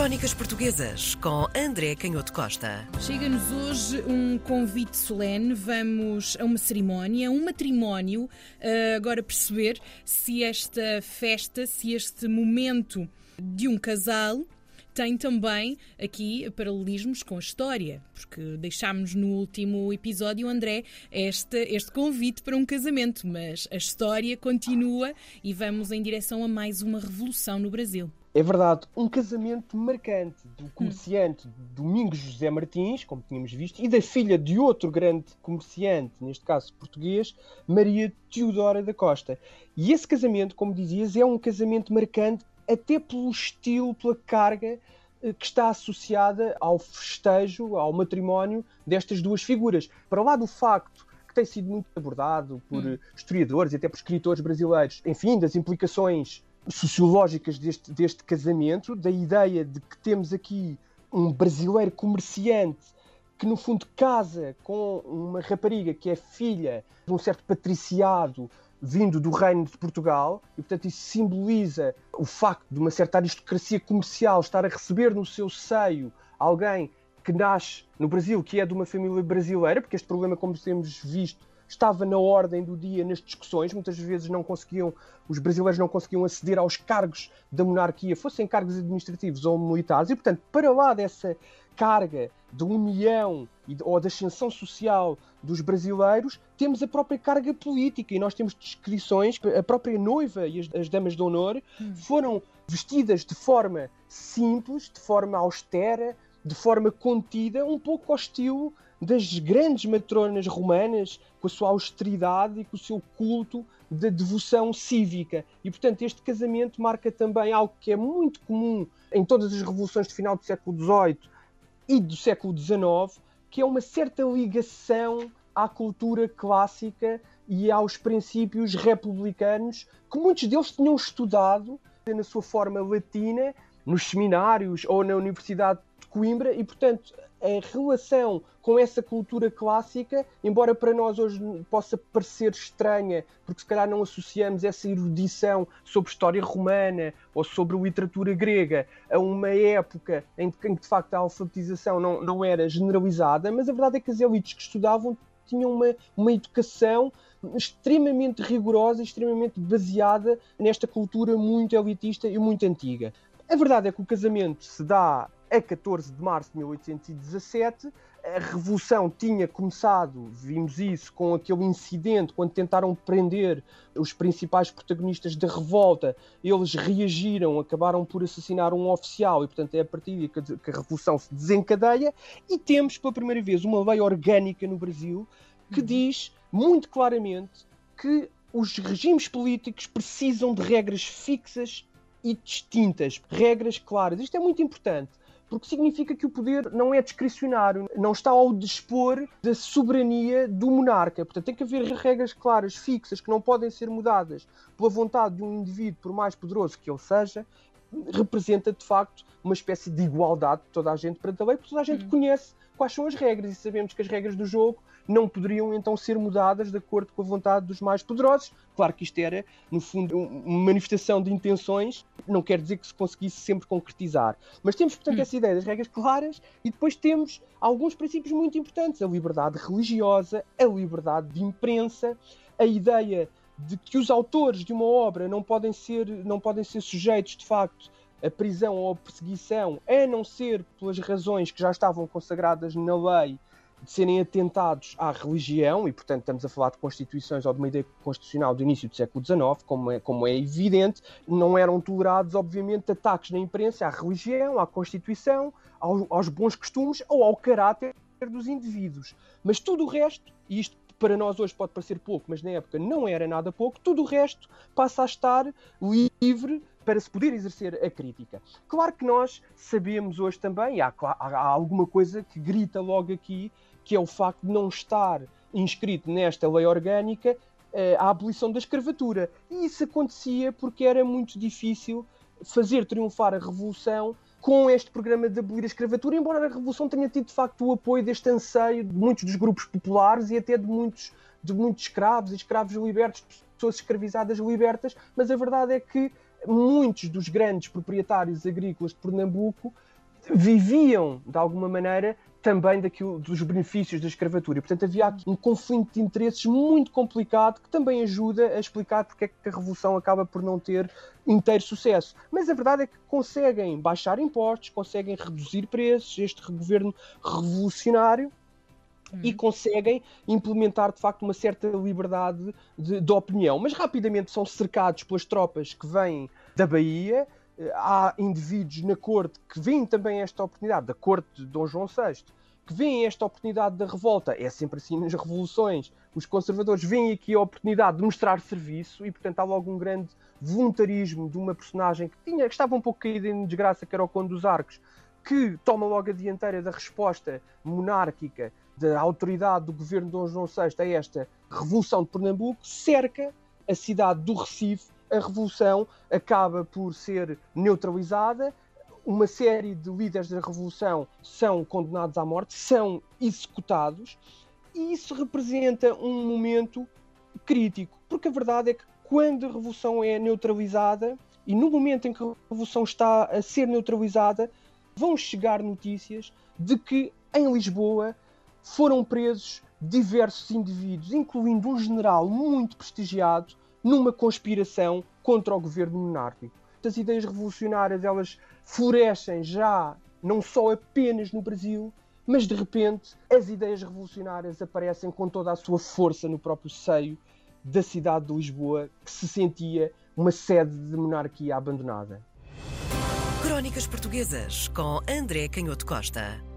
Crónicas Portuguesas com André Canhoto Costa. Chega-nos hoje um convite solene. Vamos a uma cerimónia, um matrimónio. Uh, agora perceber se esta festa, se este momento de um casal tem também aqui paralelismos com a história, porque deixámos no último episódio, André, este, este convite para um casamento, mas a história continua e vamos em direção a mais uma revolução no Brasil. É verdade, um casamento marcante do comerciante Domingos José Martins, como tínhamos visto, e da filha de outro grande comerciante, neste caso português, Maria Teodora da Costa. E esse casamento, como dizias, é um casamento marcante até pelo estilo, pela carga eh, que está associada ao festejo, ao matrimónio destas duas figuras. Para lá do facto que tem sido muito abordado por hum. historiadores e até por escritores brasileiros, enfim, das implicações sociológicas deste, deste casamento, da ideia de que temos aqui um brasileiro comerciante que no fundo casa com uma rapariga que é filha de um certo patriciado vindo do reino de Portugal e portanto isso simboliza o facto de uma certa aristocracia comercial estar a receber no seu seio alguém que nasce no Brasil, que é de uma família brasileira, porque este problema, como temos visto, estava na ordem do dia nas discussões. Muitas vezes não conseguiam, os brasileiros não conseguiam aceder aos cargos da monarquia, fossem cargos administrativos ou militares, e portanto, para lá dessa carga de união ou de ascensão social dos brasileiros, temos a própria carga política e nós temos descrições, a própria noiva e as, as damas de honor hum. foram vestidas de forma simples, de forma austera, de forma contida, um pouco ao estilo das grandes matronas romanas, com a sua austeridade e com o seu culto da devoção cívica. E, portanto, este casamento marca também algo que é muito comum em todas as revoluções do final do século XVIII e do século XIX, que é uma certa ligação à cultura clássica e aos princípios republicanos que muitos deles tinham estudado na sua forma latina nos seminários ou na Universidade Coimbra e, portanto, a relação com essa cultura clássica, embora para nós hoje possa parecer estranha, porque se calhar não associamos essa erudição sobre história romana ou sobre literatura grega a uma época em que, de facto a alfabetização não, não era generalizada, mas a verdade é que as elites que estudavam tinham uma, uma educação extremamente rigorosa, extremamente baseada nesta cultura muito elitista e muito antiga. A verdade é que o casamento se dá a 14 de março de 1817. A revolução tinha começado, vimos isso, com aquele incidente quando tentaram prender os principais protagonistas da revolta. Eles reagiram, acabaram por assassinar um oficial e, portanto, é a partir daí que a revolução se desencadeia. E temos pela primeira vez uma lei orgânica no Brasil que uhum. diz muito claramente que os regimes políticos precisam de regras fixas e distintas, regras claras. Isto é muito importante, porque significa que o poder não é discricionário, não está ao dispor da soberania do monarca. Portanto, tem que haver regras claras, fixas, que não podem ser mudadas pela vontade de um indivíduo, por mais poderoso que ele seja, representa de facto uma espécie de igualdade de toda a gente perante a lei, porque toda a gente uhum. conhece quais são as regras e sabemos que as regras do jogo não poderiam então ser mudadas de acordo com a vontade dos mais poderosos. Claro que isto era, no fundo, uma manifestação de intenções, não quer dizer que se conseguisse sempre concretizar. Mas temos, portanto, hum. essa ideia das regras claras e depois temos alguns princípios muito importantes: a liberdade religiosa, a liberdade de imprensa, a ideia de que os autores de uma obra não podem ser, não podem ser sujeitos, de facto, a prisão ou a perseguição, a não ser pelas razões que já estavam consagradas na lei de serem atentados à religião, e portanto estamos a falar de constituições ou de uma ideia constitucional do início do século XIX, como é, como é evidente, não eram tolerados, obviamente, ataques na imprensa à religião, à Constituição, aos, aos bons costumes ou ao caráter dos indivíduos. Mas tudo o resto, e isto para nós hoje pode parecer pouco, mas na época não era nada pouco, tudo o resto passa a estar livre para se poder exercer a crítica. Claro que nós sabemos hoje também, há, há alguma coisa que grita logo aqui, que é o facto de não estar inscrito nesta lei orgânica eh, a abolição da escravatura. E isso acontecia porque era muito difícil fazer triunfar a revolução com este programa de abolir a escravatura, embora a Revolução tenha tido de facto o apoio deste anseio de muitos dos grupos populares e até de muitos, de muitos escravos escravos libertos, pessoas escravizadas libertas, mas a verdade é que muitos dos grandes proprietários agrícolas de Pernambuco viviam, de alguma maneira, também daquilo, dos benefícios da escravatura. E, portanto, havia aqui um conflito de interesses muito complicado que também ajuda a explicar porque é que a Revolução acaba por não ter inteiro sucesso. Mas a verdade é que conseguem baixar impostos, conseguem reduzir preços, este governo revolucionário, uhum. e conseguem implementar de facto uma certa liberdade de, de, opinião. Mas rapidamente são cercados pelas tropas que vêm da Bahia. Há indivíduos na corte que veem também esta oportunidade, da corte de Dom João VI, que veem esta oportunidade da revolta. É sempre assim nas revoluções. Os conservadores veem aqui a oportunidade de mostrar serviço e, portanto, há logo um grande voluntarismo de uma personagem que, tinha, que estava um pouco caída em desgraça, que era o Conde dos Arcos, que toma logo a dianteira da resposta monárquica da autoridade do governo de Dom João VI a esta revolução de Pernambuco, cerca a cidade do Recife. A revolução acaba por ser neutralizada. Uma série de líderes da revolução são condenados à morte, são executados, e isso representa um momento crítico, porque a verdade é que quando a revolução é neutralizada e no momento em que a revolução está a ser neutralizada, vão chegar notícias de que em Lisboa foram presos diversos indivíduos, incluindo um general muito prestigiado, numa conspiração contra o governo monárquico. As ideias revolucionárias elas florescem já não só apenas no Brasil, mas de repente as ideias revolucionárias aparecem com toda a sua força no próprio seio da cidade de Lisboa, que se sentia uma sede de monarquia abandonada. Crónicas Portuguesas com André Canhoto Costa.